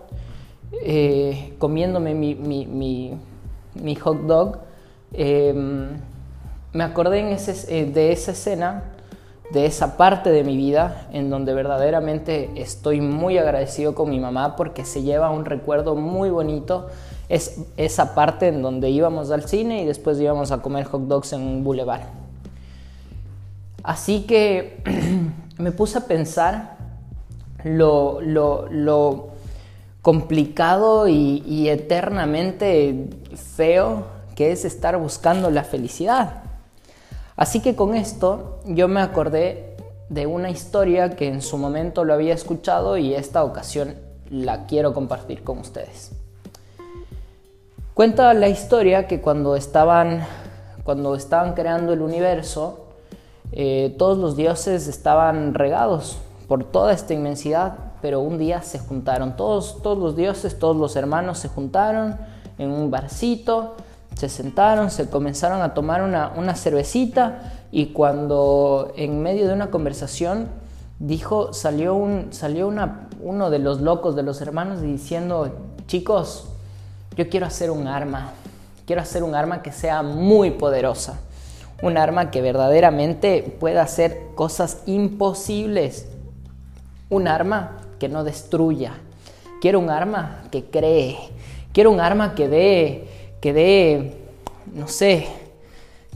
eh, comiéndome mi, hot dog, em, me acordé eh, de esa escena de esa parte de mi vida en donde verdaderamente estoy muy agradecido con mi mamá porque se lleva un recuerdo muy bonito. Es esa parte en donde íbamos al cine y después íbamos a comer hot dogs en un boulevard. Así que me puse a pensar lo, lo, complicado y, y eternamente feo que es estar buscando la felicidad. Así que con esto yo me acordé de una historia que en su momento lo había escuchado y esta ocasión la quiero compartir con ustedes. Cuenta la historia que cuando estaban, cuando estaban creando el universo, eh, todos los dioses estaban regados por toda esta inmensidad, pero un día se juntaron, todos, todos los dioses, todos los hermanos se juntaron en un barcito, se sentaron, se comenzaron a tomar una, cervecita y cuando en medio de una conversación dijo, salió, un, salió una, uno de los locos de los hermanos diciendo, chicos, yo quiero hacer un arma, quiero hacer un arma que sea muy poderosa, un arma que verdaderamente pueda hacer cosas imposibles, un arma que no destruya, quiero un arma que cree, quiero un arma que dé que dé, no sé,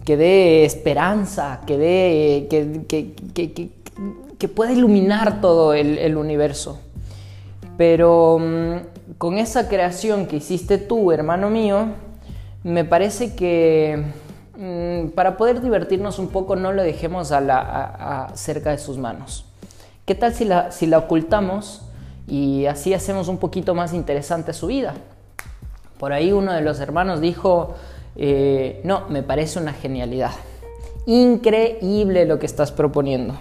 que dé esperanza, que dé, que, pueda iluminar todo el, universo. Pero mm, con esa creación que hiciste tú, hermano mío, me parece que mm, para poder divertirnos un poco no lo dejemos a la, cerca de sus manos. ¿Qué tal si la, ocultamos y así hacemos un poquito más interesante su vida? Por ahí uno de los hermanos dijo, eh, no, me parece una genialidad. Increíble lo que estás proponiendo.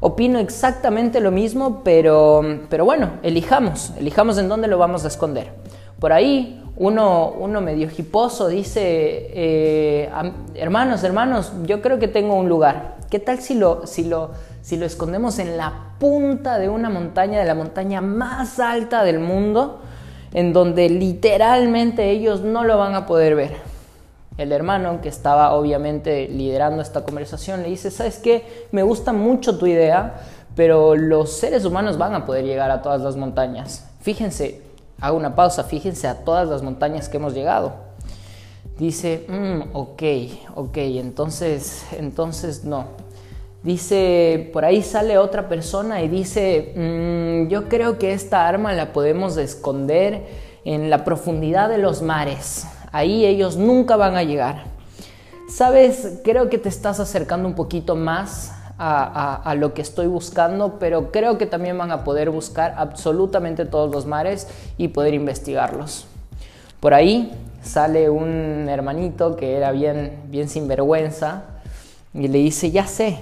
Opino exactamente lo mismo, pero, pero bueno, elijamos, elijamos en dónde lo vamos a esconder. Por ahí uno, uno medio hiposo dice, eh, hermanos, hermanos, yo creo que tengo un lugar. ¿Qué tal si lo, si, lo, si lo escondemos en la punta de una montaña, de la montaña más alta del mundo? en donde literalmente ellos no lo van a poder ver. El hermano, que estaba obviamente liderando esta conversación, le dice, ¿sabes qué? Me gusta mucho tu idea, pero los seres humanos van a poder llegar a todas las montañas. Fíjense, hago una pausa, fíjense a todas las montañas que hemos llegado. Dice, mm, ok, ok, entonces, entonces no. Dice, por ahí sale otra persona y dice, mm, yo creo que esta arma la podemos esconder en la profundidad de los mares. Ahí ellos nunca van a llegar. Sabes, creo que te estás acercando un poquito más a, lo que estoy buscando, pero creo que también van a poder buscar absolutamente todos los mares y poder investigarlos. Por ahí sale un hermanito que era bien, bien sinvergüenza y le dice, ya sé,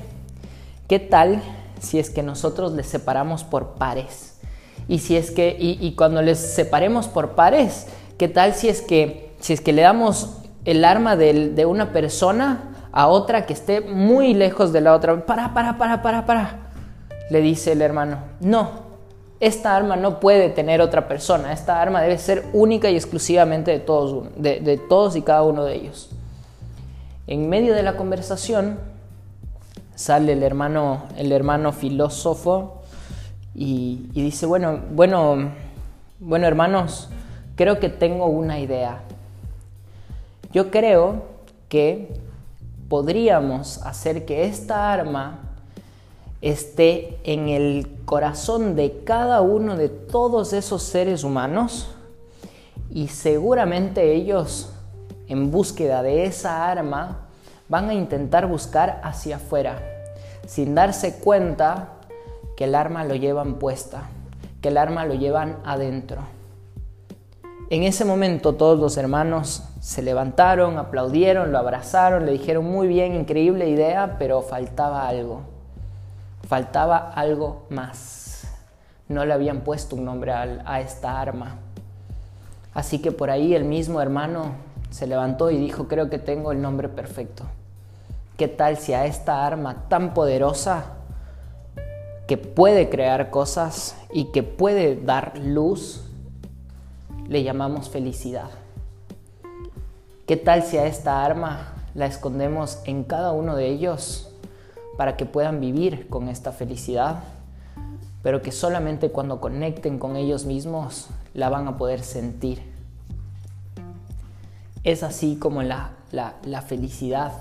¿Qué tal si es que nosotros les separamos por pares? Y si es que y, cuando les separemos por pares, ¿qué tal si es que si es que le damos el arma de, de una persona a otra que esté muy lejos de la otra? Para, para, para, para, para. Le dice el hermano, no, esta arma no puede tener otra persona, esta arma debe ser única y exclusivamente de todos, de, de todos y cada uno de ellos. En medio de la conversación sale el hermano, el hermano filósofo y, y dice, bueno, bueno, bueno hermanos, creo que tengo una idea. Yo creo que podríamos hacer que esta arma esté en el corazón de cada uno de todos esos seres humanos y seguramente ellos en búsqueda de esa arma van a intentar buscar hacia afuera sin darse cuenta que el arma lo llevan puesta, que el arma lo llevan adentro. En ese momento todos los hermanos se levantaron, aplaudieron, lo abrazaron, le dijeron muy bien, increíble idea, pero faltaba algo. Faltaba algo más. No le habían puesto un nombre a, esta arma. Así que por ahí el mismo hermano se levantó y dijo, creo que tengo el nombre perfecto. ¿Qué tal si a esta arma tan poderosa que puede crear cosas y que puede dar luz, le llamamos felicidad? ¿Qué tal si a esta arma la escondemos en cada uno de ellos para que puedan vivir con esta felicidad, pero que solamente cuando conecten con ellos mismos la van a poder sentir. Es así como la, la, felicidad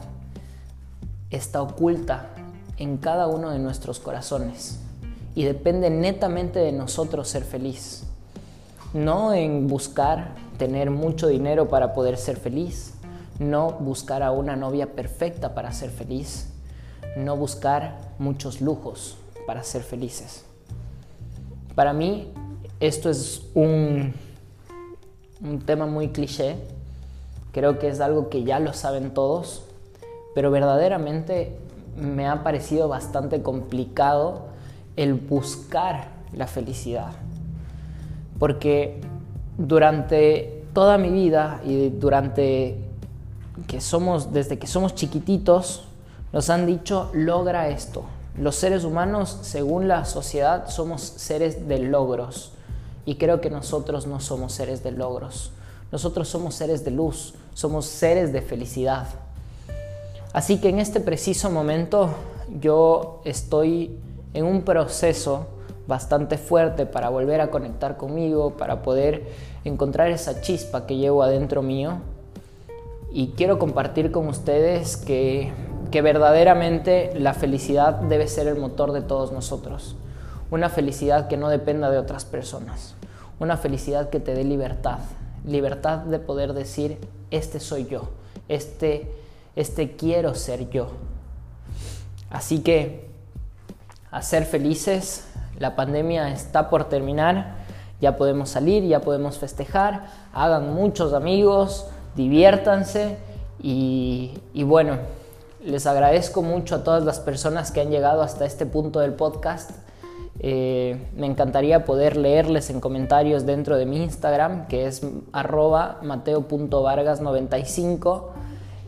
está oculta en cada uno de nuestros corazones y depende netamente de nosotros ser feliz. No en buscar tener mucho dinero para poder ser feliz, no buscar a una novia perfecta para ser feliz, no buscar muchos lujos para ser felices. Para mí esto es un, un tema muy cliché, creo que es algo que ya lo saben todos, pero verdaderamente me ha parecido bastante complicado el buscar la felicidad. Porque durante toda mi vida y durante que somos, desde que somos chiquititos, nos han dicho, logra esto. Los seres humanos, según la sociedad, somos seres de logros. Y creo que nosotros no somos seres de logros. Nosotros somos seres de luz, somos seres de felicidad. Así que en este preciso momento yo estoy en un proceso bastante fuerte para volver a conectar conmigo, para poder encontrar esa chispa que llevo adentro mío. Y quiero compartir con ustedes que verdaderamente la felicidad debe ser el motor de todos nosotros. Una felicidad que no dependa de otras personas. Una felicidad que te dé libertad. Libertad de poder decir, este soy yo. Este, este quiero ser yo. Así que, a ser felices, la pandemia está por terminar. Ya podemos salir, ya podemos festejar. Hagan muchos amigos, diviértanse y, y bueno, les agradezco mucho a todas las personas que han llegado hasta este punto del podcast. Eh, me encantaría poder leerles en comentarios dentro de mi Instagram, que es arroba mateo.vargas95.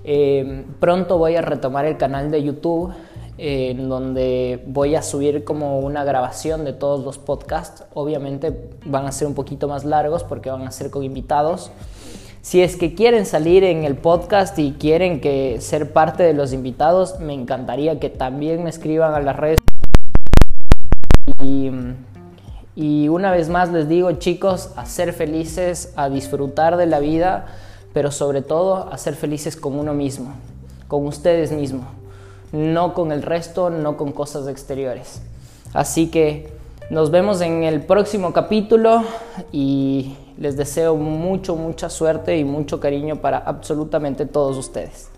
Eh, pronto voy a retomar el canal de YouTube, en donde voy a subir como una grabación de todos los podcasts. Obviamente van a ser un poquito más largos porque van a ser con invitados. Si es que quieren salir en el podcast y quieren que ser parte de los invitados, me encantaría que también me escriban a las redes. Y, y una vez más les digo, chicos, a ser felices, a disfrutar de la vida, pero sobre todo a ser felices con uno mismo, con ustedes mismos, no con el resto, no con cosas exteriores. Así que nos vemos en el próximo capítulo y les deseo mucho, mucha suerte y mucho cariño para absolutamente todos ustedes.